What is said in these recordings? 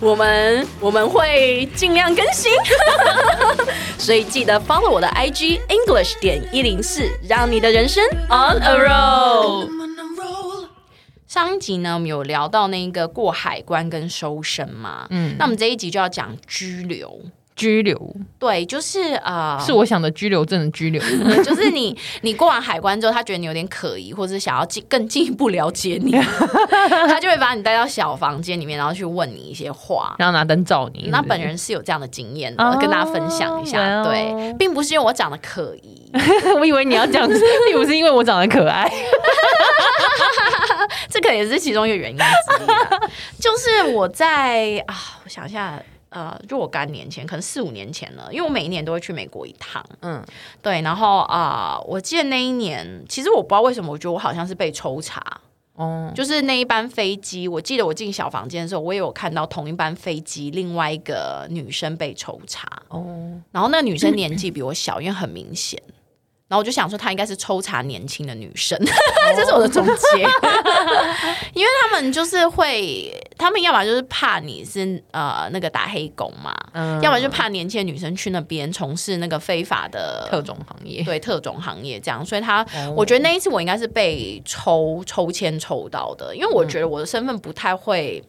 我们我们会尽量更新，所以记得 follow 我的 IG English 点一零四，让你的人生 on a roll。上一集呢，我们有聊到那个过海关跟搜身嘛，嗯，那我们这一集就要讲拘留。拘留，对，就是呃，是我想的拘留证的拘留，就是你你过完海关之后，他觉得你有点可疑，或者是想要进更进一步了解你，他就会把你带到小房间里面，然后去问你一些话，然后拿灯照你。那本人是有这样的经验的，oh, 跟大家分享一下。对，并不是因为我长得可疑，我以为你要讲，并不是因为我长得可爱，这可能也是其中一个原因之一。就是我在啊，我想一下。呃，若干年前，可能四五年前了，因为我每一年都会去美国一趟，嗯，对，然后啊、呃，我记得那一年，其实我不知道为什么，我觉得我好像是被抽查，哦，就是那一班飞机，我记得我进小房间的时候，我也有看到同一班飞机另外一个女生被抽查，哦，然后那个女生年纪比我小，因为很明显。然后我就想说，她应该是抽查年轻的女生，这是我的总结。因为他们就是会，他们要么就是怕你是呃那个打黑工嘛，嗯、要么就怕年轻的女生去那边从事那个非法的特种行业，对特种行业这样。所以他，哦、我觉得那一次我应该是被抽抽签抽到的，因为我觉得我的身份不太会。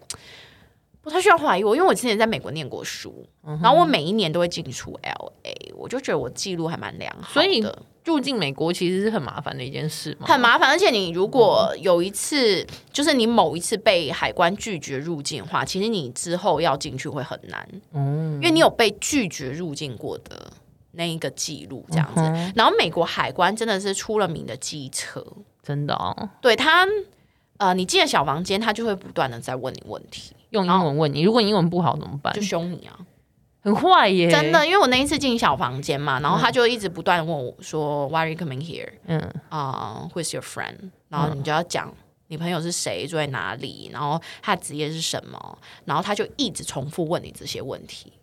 不太需要怀疑我，因为我之前在美国念过书，嗯、然后我每一年都会进出 LA，我就觉得我记录还蛮良好的。所以入境美国其实是很麻烦的一件事嘛，很麻烦。而且你如果有一次，嗯、就是你某一次被海关拒绝入境的话，其实你之后要进去会很难，嗯，因为你有被拒绝入境过的那一个记录这样子。嗯、然后美国海关真的是出了名的机车，真的哦。对他，呃，你进了小房间，他就会不断的在问你问题。用英文问你，如果英文不好怎么办？就凶你啊，很坏耶！真的，因为我那一次进小房间嘛，然后他就一直不断问我说、嗯、，Why are you coming here？嗯啊、uh,，Who's your friend？然后你就要讲你朋友是谁，住在哪里，然后他的职业是什么，然后他就一直重复问你这些问题。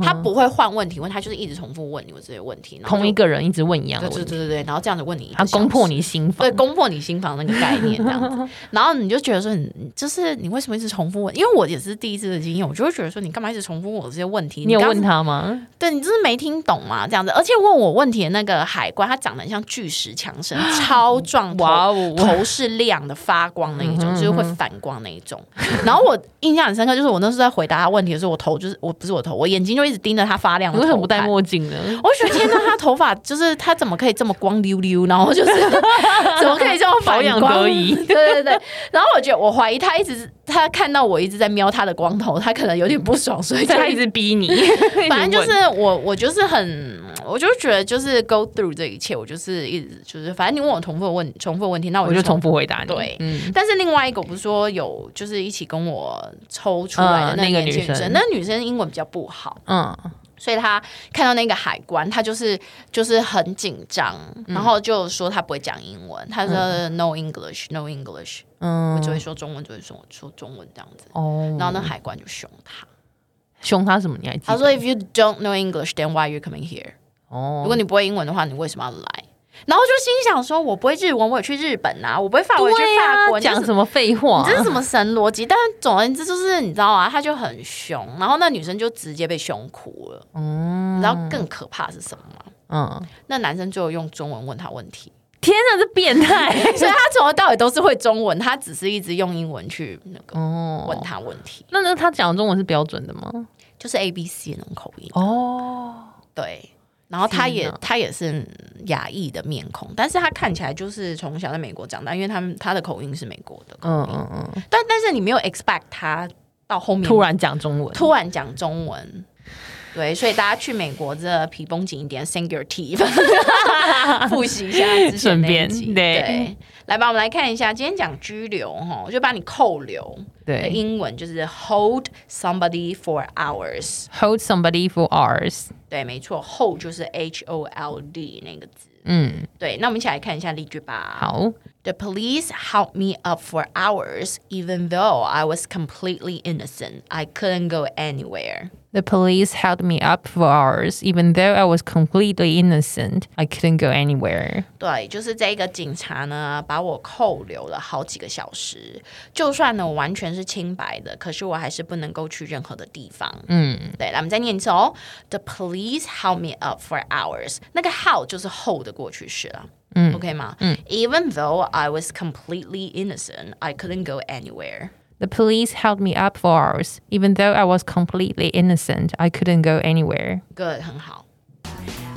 他不会换问题问，他就是一直重复问你这些问题，同一个人一直问一样的问题，对对对对，然后这样子问你，他攻破你心房，对，攻破你心房那个概念这样子，然后你就觉得说，你就是你为什么一直重复问？因为我也是第一次的经验，我就会觉得说，你干嘛一直重复问我这些问题？你有问他吗？对，你就是没听懂嘛，这样子，而且问我问题的那个海关，他长得很像巨石强森，超壮，哇哦，头是亮的发光那一种，就是会反光那一种。然后我印象很深刻，就是我那时候在回答他问题的时候，我头就是我不是我头，我眼睛就一直盯着他。发亮的，为什么不戴墨镜呢？我觉得天哪，他头发就是他怎么可以这么光溜溜，然后就是 怎么可以这么保养得宜？对对对。然后我觉得我怀疑他一直他看到我一直在瞄他的光头，他可能有点不爽，所以 他一直逼你。反正就是我我就是很，我就觉得就是 go through 这一切，我就是一直就是反正你问我重复的问重复的问题，那我就，我就重复回答你。对，嗯。但是另外一个不是说有就是一起跟我抽出来的那个女生，那女生英文比较不好，嗯。所以他看到那个海关，他就是就是很紧张，嗯、然后就说他不会讲英文，他说 No English，No English，嗯，我只会说中文，只会说说中文这样子。哦，然后那海关就凶他，凶他什么？你还记得？他说 If you don't know English，then why are you coming here？哦，如果你不会英文的话，你为什么要来？然后就心想说：“我不会日文，我也去日本啊！我不会法文，我去法国。讲什么废话？你这是什么神逻辑？但是总而言之，就是你知道啊，他就很凶。然后那女生就直接被凶哭了。嗯，你知道更可怕是什么吗？嗯，那男生最后用中文问他问题。天哪，这变态！所以他从头到尾都是会中文，他只是一直用英文去那个问他问题。那那他讲的中文是标准的吗？就是 A B C 那种口音哦。对。”然后他也他也是亚裔的面孔，但是他看起来就是从小在美国长大，因为他们他的口音是美国的口音，嗯嗯嗯。但但是你没有 expect 他到后面突然讲中文，突然讲中文，对，所以大家去美国这皮绷紧一点，sink your teeth，复习一下之前那一集，对。来吧，我们来看一下，今天讲拘留哈，我就把你扣留。对，英文就是 hold somebody for hours。hold somebody for hours。对，没错，hold 就是 H O L D 那个字。嗯，对，那我们一起来看一下例句吧。好。The police held me up for hours, even though I was completely innocent. I couldn't go anywhere. The police held me up for hours, even though I was completely innocent. I couldn't go anywhere. 对，就是这个警察呢，把我扣留了好几个小时。就算呢，我完全是清白的，可是我还是不能够去任何的地方。嗯，对，来，我们再念一次哦。The police held me up for hours. 那个 held 就是 hold 的 过去式了。嗯，OK 吗？嗯，Even though I was completely innocent, I couldn't go anywhere. The police held me up for hours. Even though I was completely innocent, I couldn't go anywhere. Good，很好。